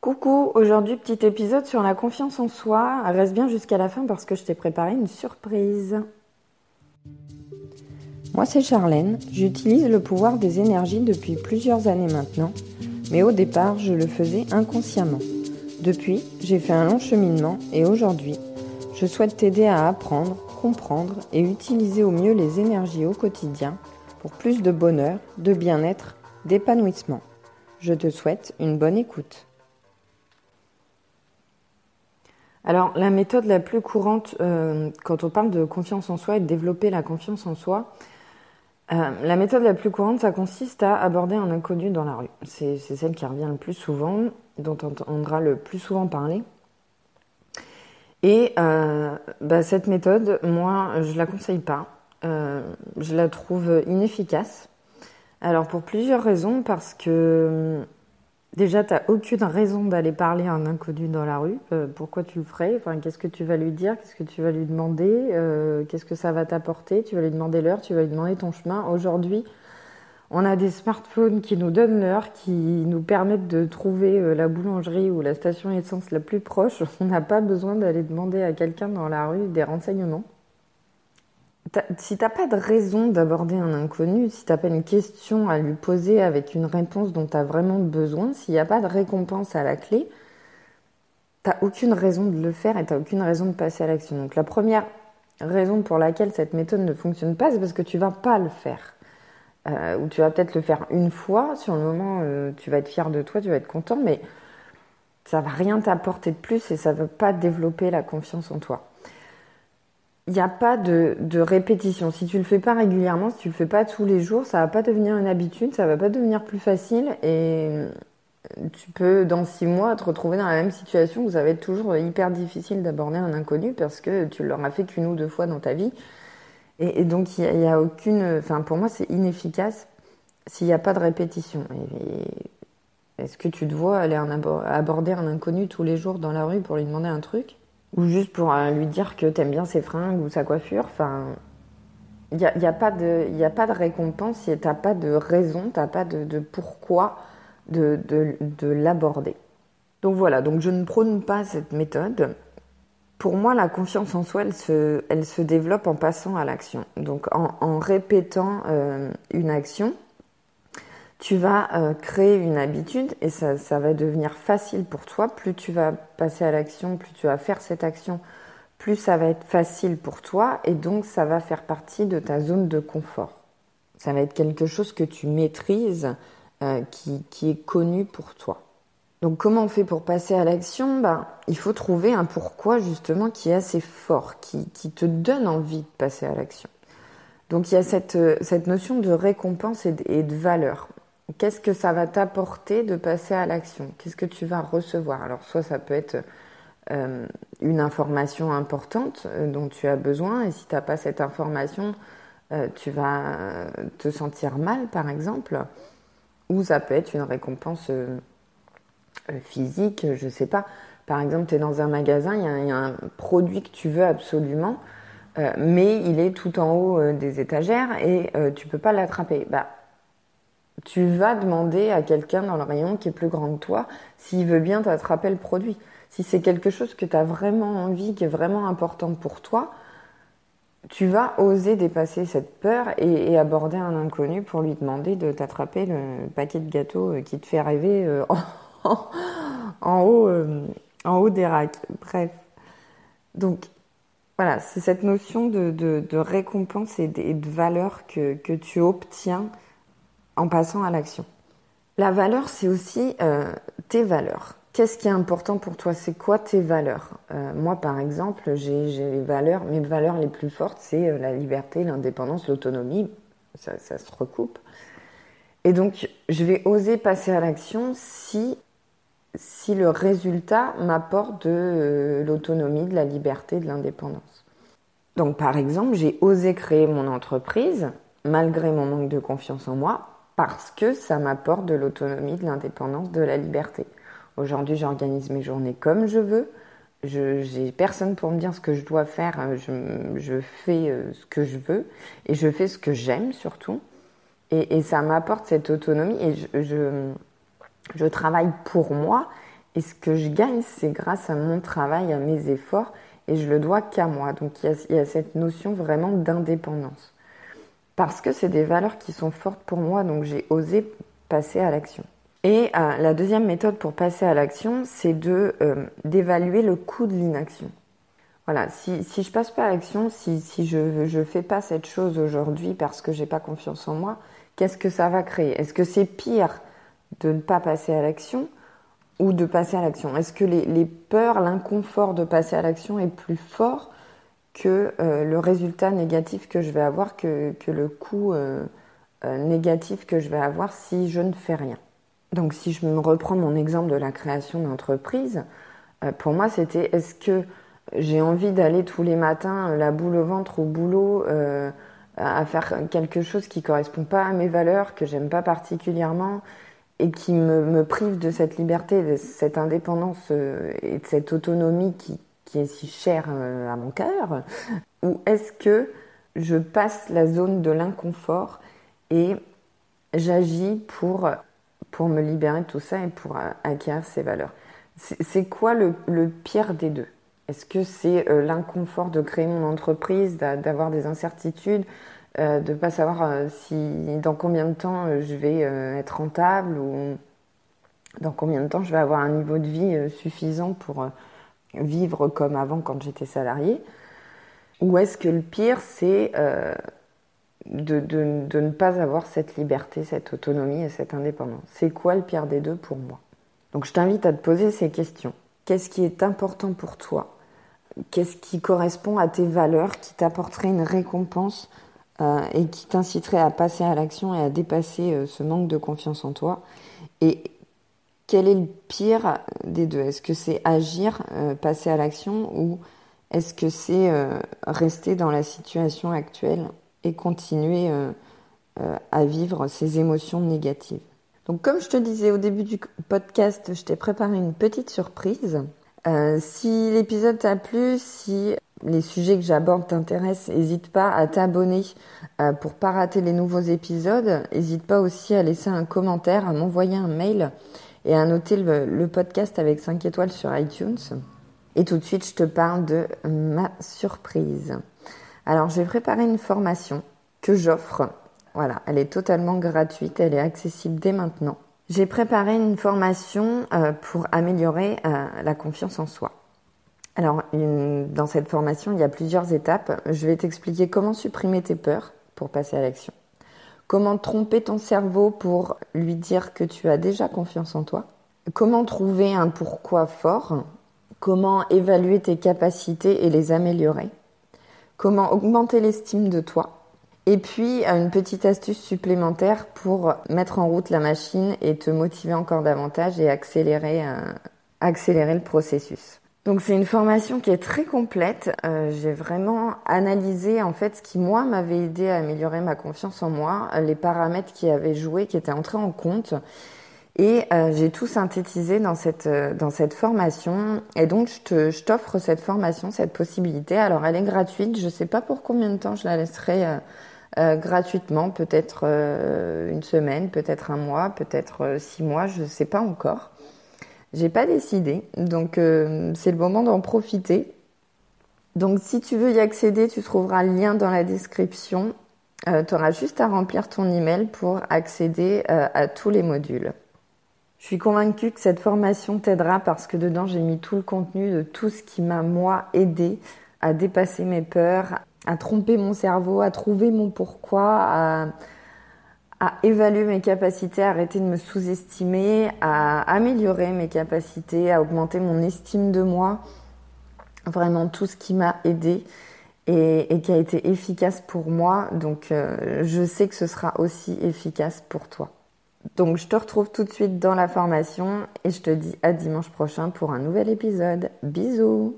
Coucou, aujourd'hui petit épisode sur la confiance en soi. Reste bien jusqu'à la fin parce que je t'ai préparé une surprise. Moi c'est Charlène, j'utilise le pouvoir des énergies depuis plusieurs années maintenant, mais au départ je le faisais inconsciemment. Depuis, j'ai fait un long cheminement et aujourd'hui, je souhaite t'aider à apprendre, comprendre et utiliser au mieux les énergies au quotidien pour plus de bonheur, de bien-être, d'épanouissement. Je te souhaite une bonne écoute. Alors, la méthode la plus courante euh, quand on parle de confiance en soi et de développer la confiance en soi, euh, la méthode la plus courante, ça consiste à aborder un inconnu dans la rue. C'est celle qui revient le plus souvent, dont on entendra le plus souvent parler. Et euh, bah, cette méthode, moi, je la conseille pas. je la trouve inefficace. Alors pour plusieurs raisons, parce que Déjà, tu n'as aucune raison d'aller parler à un inconnu dans la rue. Euh, pourquoi tu le ferais? Enfin, Qu'est-ce que tu vas lui dire? Qu'est-ce que tu vas lui demander? Euh, Qu'est-ce que ça va t'apporter? Tu vas lui demander l'heure, tu vas lui demander ton chemin. Aujourd'hui, on a des smartphones qui nous donnent l'heure, qui nous permettent de trouver euh, la boulangerie ou la station essence la plus proche. On n'a pas besoin d'aller demander à quelqu'un dans la rue des renseignements si t'as pas de raison d'aborder un inconnu, si t'as pas une question à lui poser avec une réponse dont tu as vraiment besoin, s'il n'y a pas de récompense à la clé, t'as aucune raison de le faire et t'as aucune raison de passer à l'action. Donc la première raison pour laquelle cette méthode ne fonctionne pas, c'est parce que tu vas pas le faire. Euh, ou tu vas peut-être le faire une fois, sur le moment euh, tu vas être fier de toi, tu vas être content, mais ça va rien t'apporter de plus et ça ne va pas développer la confiance en toi il n'y a pas de, répétition. Si tu le fais pas régulièrement, si tu le fais pas tous les jours, ça va pas devenir une habitude, ça va pas devenir plus facile et euh, tu peux dans six mois te retrouver dans la même situation où ça va être toujours hyper difficile d'aborder un inconnu parce que tu l'auras fait qu'une ou deux fois dans ta vie. Et, donc il n'y a, aucune, enfin pour moi c'est inefficace s'il n'y a pas de répétition. Est-ce que tu te vois aller aborder un inconnu tous les jours dans la rue pour lui demander un truc? Ou juste pour euh, lui dire que t'aimes bien ses fringues ou sa coiffure. Enfin, il n'y a, y a, pas de, y a pas de récompense si t'as pas de raison, t'as pas de, de, pourquoi de, de, de l'aborder. Donc voilà, donc je ne prône pas cette méthode. Pour moi, la confiance en soi, elle se, elle se développe en passant à l'action. Donc en, en répétant euh, une action, tu vas euh, créer une habitude et ça, va devenir facile pour toi. Plus tu vas passer à l'action, plus tu vas faire cette action, plus ça va être facile pour toi et donc ça va faire partie de ta zone de confort. Ça va être quelque chose que tu maîtrises, euh, qui, est connu pour toi. Donc comment on fait pour passer à l'action? Ben, Il faut trouver un pourquoi justement qui est assez fort, qui, te donne envie de passer à l'action. Donc il y a cette, cette notion de récompense et de valeur. Qu'est-ce que ça va t'apporter de passer à l'action? Qu'est-ce que tu vas recevoir? Alors, soit ça peut être euh, une information importante euh, dont tu as besoin, et si tu n'as pas cette information, euh, tu vas te sentir mal, par exemple, ou ça peut être une récompense physique, je ne sais pas. Par exemple, tu es dans un magasin, il y, a un produit que tu veux absolument, mais il est tout en haut des étagères et tu peux pas l'attraper. Bah, tu vas demander à quelqu'un dans le rayon qui est plus grand que toi s'il veut bien t'attraper le produit. Si c'est quelque chose que tu as vraiment envie, qui est vraiment important pour toi, tu vas oser dépasser cette peur et, aborder un inconnu pour lui demander de t'attraper le paquet de gâteaux euh, qui te fait rêver euh, en, haut, euh, en haut des racks. Bref. Donc, voilà, c'est cette notion de, récompense et de, valeur que, que tu obtiens en passant à l'action. La valeur, c'est aussi euh, tes valeurs. Qu'est-ce qui est important pour toi? C'est quoi tes valeurs? Euh, Moi, par exemple, j'ai les valeurs, mes valeurs les plus fortes, c'est euh, la liberté, l'indépendance, l'autonomie. Ça, ça, se recoupe. Et donc, je vais oser passer à l'action si, si le résultat m'apporte de l'autonomie, de la liberté, de l'indépendance. Donc, par exemple, j'ai osé créer mon entreprise malgré mon manque de confiance en moi parce que ça m'apporte de l'autonomie, de l'indépendance, de la liberté. Aujourd'hui, j'organise mes journées comme je veux. Je n'ai personne pour me dire ce que je dois faire. Je, fais euh, ce que je veux et je fais ce que j'aime surtout. Et, ça m'apporte cette autonomie et je, je, travaille pour moi Et ce que je gagne, c'est grâce à mon travail, à mes efforts, et je le dois qu'à moi. Donc il y, a, cette notion vraiment d'indépendance. Parce que c'est des valeurs qui sont fortes pour moi, donc j'ai osé passer à l'action. Et euh, la deuxième méthode pour passer à l'action, c'est de euh, d'évaluer le coût de l'inaction. Voilà, si, si je passe pas à l'action, si, si je ne fais pas cette chose aujourd'hui parce que j'ai pas confiance en moi, qu'est-ce que ça va créer? Est-ce que c'est pire de ne pas passer à l'action ou de passer à l'action? Est-ce que les, les peurs, l'inconfort de passer à l'action est plus fort que euh, le résultat négatif que je vais avoir, que, que le coût négatif que je vais avoir si je ne fais rien. Donc si je me reprends mon exemple de la création d'entreprise, euh, pour moi c'était est-ce que j'ai envie d'aller tous les matins euh, la boule au ventre au boulot euh, à faire quelque chose qui correspond pas à mes valeurs, que j'aime pas particulièrement et qui me, prive de cette liberté, de cette indépendance et de cette autonomie qui, qui est si chère à mon cœur Ou est-ce que je passe la zone de l'inconfort et j'agis pour pour me libérer de tout ça et pour acquérir ces valeurs? C'est quoi le, pire des deux? Est-ce que c'est euh, l'inconfort de créer mon entreprise, d'avoir des incertitudes, euh, de ne pas savoir euh, si dans combien de temps je vais être rentable ou dans combien de temps je vais avoir un niveau de vie suffisant pour vivre comme avant quand j'étais salarié Ou est-ce que le pire, c'est de, de, ne pas avoir cette liberté, cette autonomie et cette indépendance? C'est quoi le pire des deux pour moi? Donc je t'invite à te poser ces questions. Qu'est-ce qui est important pour toi? Qu'est-ce qui correspond à tes valeurs, qui t'apporterait une récompense euh, et qui t'inciterait à passer à l'action et à dépasser euh, ce manque de confiance en toi? Et quel est le pire des deux? Est-ce que c'est agir, euh, passer à l'action ou est-ce que c'est rester dans la situation actuelle et continuer euh, euh, à vivre ces émotions négatives? Donc comme je te disais au début du podcast, je t'ai préparé une petite surprise. Euh, si l'épisode t'a plu, si les sujets que j'aborde t'intéressent, n'hésite pas à t'abonner euh, pour pas rater les nouveaux épisodes. N'hésite pas aussi à laisser un commentaire, à m'envoyer un mail et à noter le, le, podcast avec 5 étoiles sur iTunes. Et tout de suite, je te parle de ma surprise. Alors, j'ai préparé une formation que j'offre. Voilà, elle est totalement gratuite, elle est accessible dès maintenant. J'ai préparé une formation euh, pour améliorer euh, la confiance en soi. Alors, dans cette formation, il y a plusieurs étapes. Je vais t'expliquer comment supprimer tes peurs pour passer à l'action. Comment tromper ton cerveau pour lui dire que tu as déjà confiance en toi? Comment trouver un pourquoi fort? Comment évaluer tes capacités et les améliorer? Comment augmenter l'estime de toi? Et puis, une petite astuce supplémentaire pour mettre en route la machine et te motiver encore davantage et accélérer, euh, accélérer le processus. Donc c'est une formation qui est très complète. Euh, j'ai vraiment analysé en fait ce qui moi m'avait aidé à améliorer ma confiance en moi, les paramètres qui avaient joué, qui étaient entrés en compte et euh, j'ai tout synthétisé dans cette, euh, dans cette formation. Et donc, je t'offre cette formation, cette possibilité. Alors, elle est gratuite. Je ne sais pas pour combien de temps je la laisserai euh, gratuitement. Peut-être une semaine, peut-être un mois, peut-être six mois. Je ne sais pas encore. J'ai pas décidé. Donc, c'est le moment d'en profiter. Donc, si tu veux y accéder, tu trouveras le lien dans la description. tu auras juste à remplir ton email pour accéder à tous les modules. Je suis convaincue que cette formation t'aidera parce que dedans j'ai mis tout le contenu de tout ce qui m'a moi aidé à dépasser mes peurs, à tromper mon cerveau, à trouver mon pourquoi, à, à évaluer mes capacités, à arrêter de me sous-estimer, à améliorer mes capacités, à augmenter mon estime de moi. Vraiment tout ce qui m'a aidé et, qui a été efficace pour moi. Donc euh, je sais que ce sera aussi efficace pour toi. Donc je te retrouve tout de suite dans la formation et je te dis à dimanche prochain pour un nouvel épisode. Bisous